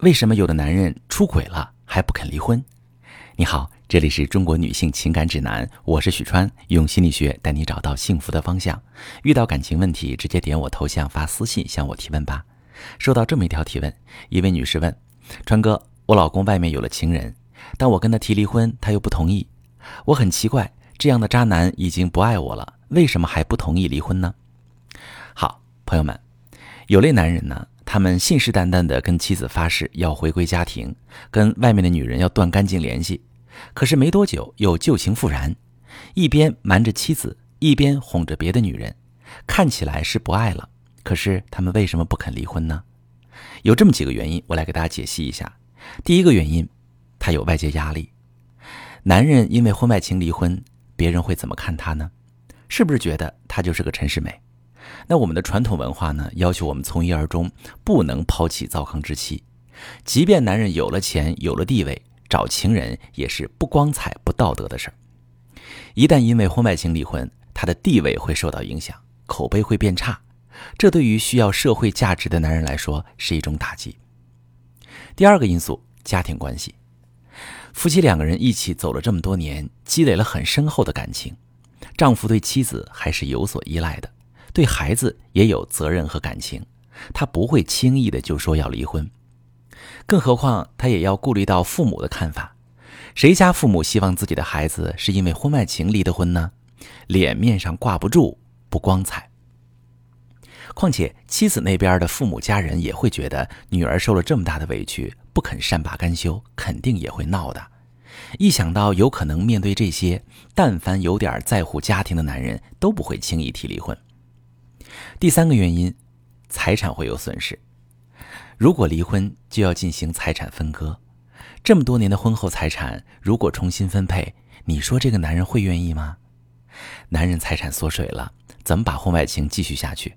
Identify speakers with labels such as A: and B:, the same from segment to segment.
A: 为什么有的男人出轨了还不肯离婚？你好，这里是中国女性情感指南，我是许川，用心理学带你找到幸福的方向。遇到感情问题，直接点我头像发私信向我提问吧。收到这么一条提问，一位女士问：川哥，我老公外面有了情人，但我跟他提离婚，他又不同意。我很奇怪，这样的渣男已经不爱我了，为什么还不同意离婚呢？好，朋友们，有类男人呢。他们信誓旦旦地跟妻子发誓要回归家庭，跟外面的女人要断干净联系，可是没多久又旧情复燃，一边瞒着妻子，一边哄着别的女人，看起来是不爱了。可是他们为什么不肯离婚呢？有这么几个原因，我来给大家解析一下。第一个原因，他有外界压力。男人因为婚外情离婚，别人会怎么看他呢？是不是觉得他就是个陈世美？那我们的传统文化呢，要求我们从一而终，不能抛弃糟糠之妻。即便男人有了钱、有了地位，找情人也是不光彩、不道德的事儿。一旦因为婚外情离婚，他的地位会受到影响，口碑会变差，这对于需要社会价值的男人来说是一种打击。第二个因素，家庭关系。夫妻两个人一起走了这么多年，积累了很深厚的感情，丈夫对妻子还是有所依赖的。对孩子也有责任和感情，他不会轻易的就说要离婚，更何况他也要顾虑到父母的看法。谁家父母希望自己的孩子是因为婚外情离的婚呢？脸面上挂不住，不光彩。况且妻子那边的父母家人也会觉得女儿受了这么大的委屈，不肯善罢甘休，肯定也会闹的。一想到有可能面对这些，但凡有点在乎家庭的男人，都不会轻易提离婚。第三个原因，财产会有损失。如果离婚，就要进行财产分割。这么多年的婚后财产，如果重新分配，你说这个男人会愿意吗？男人财产缩水了，怎么把婚外情继续下去？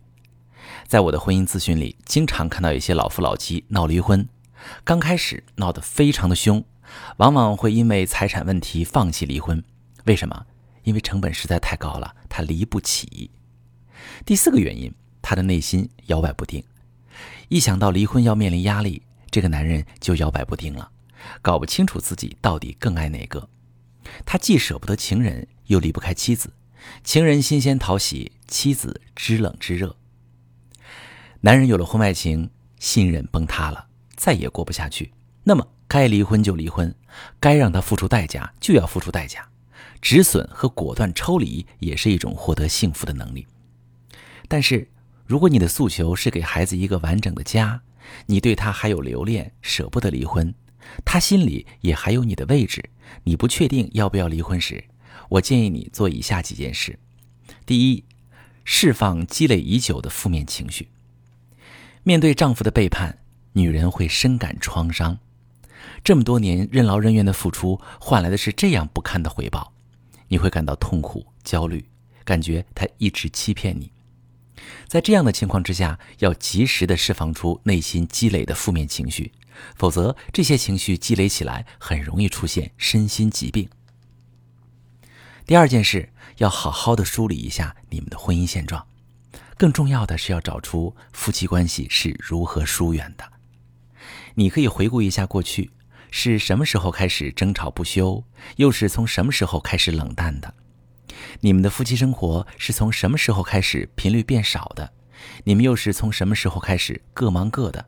A: 在我的婚姻咨询里，经常看到一些老夫老妻闹离婚，刚开始闹得非常的凶，往往会因为财产问题放弃离婚。为什么？因为成本实在太高了，他离不起。第四个原因，他的内心摇摆不定。一想到离婚要面临压力，这个男人就摇摆不定了，搞不清楚自己到底更爱哪个。他既舍不得情人，又离不开妻子。情人新鲜讨喜，妻子知冷知热。男人有了婚外情，信任崩塌了，再也过不下去。那么该离婚就离婚，该让他付出代价就要付出代价。止损和果断抽离也是一种获得幸福的能力。但是，如果你的诉求是给孩子一个完整的家，你对他还有留恋，舍不得离婚，他心里也还有你的位置，你不确定要不要离婚时，我建议你做以下几件事：第一，释放积累已久的负面情绪。面对丈夫的背叛，女人会深感创伤，这么多年任劳任怨的付出，换来的是这样不堪的回报，你会感到痛苦、焦虑，感觉他一直欺骗你。在这样的情况之下，要及时的释放出内心积累的负面情绪，否则这些情绪积累起来，很容易出现身心疾病。第二件事，要好好的梳理一下你们的婚姻现状，更重要的是要找出夫妻关系是如何疏远的。你可以回顾一下过去，是什么时候开始争吵不休，又是从什么时候开始冷淡的。你们的夫妻生活是从什么时候开始频率变少的？你们又是从什么时候开始各忙各的？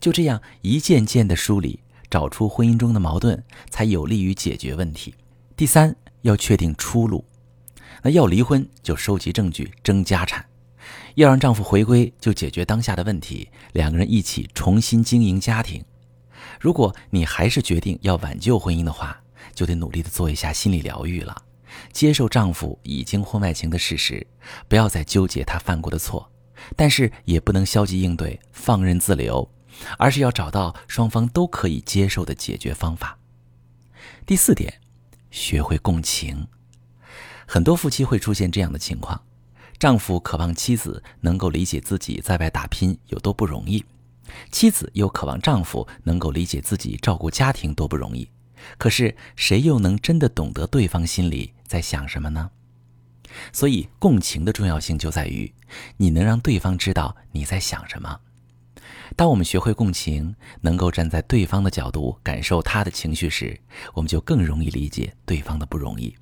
A: 就这样一件件的梳理，找出婚姻中的矛盾，才有利于解决问题。第三，要确定出路。那要离婚就收集证据争家产，要让丈夫回归就解决当下的问题，两个人一起重新经营家庭。如果你还是决定要挽救婚姻的话，就得努力的做一下心理疗愈了。接受丈夫已经婚外情的事实，不要再纠结他犯过的错，但是也不能消极应对、放任自流，而是要找到双方都可以接受的解决方法。第四点，学会共情。很多夫妻会出现这样的情况：丈夫渴望妻子能够理解自己在外打拼有多不容易，妻子又渴望丈夫能够理解自己照顾家庭多不容易。可是谁又能真的懂得对方心里在想什么呢？所以共情的重要性就在于，你能让对方知道你在想什么。当我们学会共情，能够站在对方的角度感受他的情绪时，我们就更容易理解对方的不容易，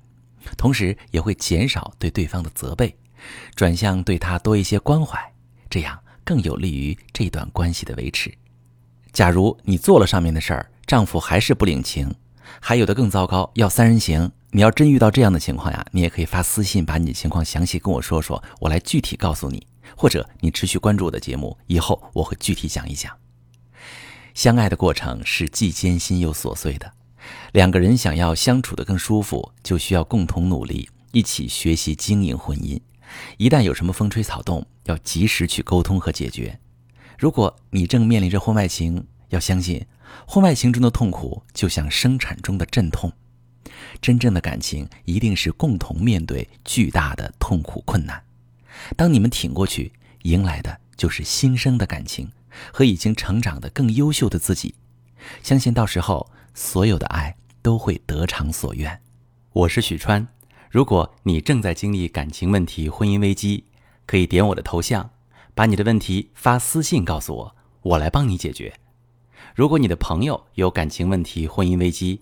A: 同时也会减少对对方的责备，转向对他多一些关怀，这样更有利于这段关系的维持。假如你做了上面的事儿，丈夫还是不领情，还有的更糟糕，要三人行。你要真遇到这样的情况呀，你也可以发私信把你的情况详细跟我说说，我来具体告诉你。或者你持续关注我的节目，以后我会具体讲一讲。相爱的过程是既艰辛又琐碎的，两个人想要相处的更舒服，就需要共同努力，一起学习经营婚姻。一旦有什么风吹草动，要及时去沟通和解决。如果你正面临着婚外情，要相信婚外情中的痛苦就像生产中的阵痛。真正的感情一定是共同面对巨大的痛苦困难。当你们挺过去，迎来的就是新生的感情和已经成长的更优秀的自己。相信到时候，所有的爱都会得偿所愿。我是许川，如果你正在经历感情问题、婚姻危机，可以点我的头像，把你的问题发私信告诉我，我来帮你解决。如果你的朋友有感情问题、婚姻危机，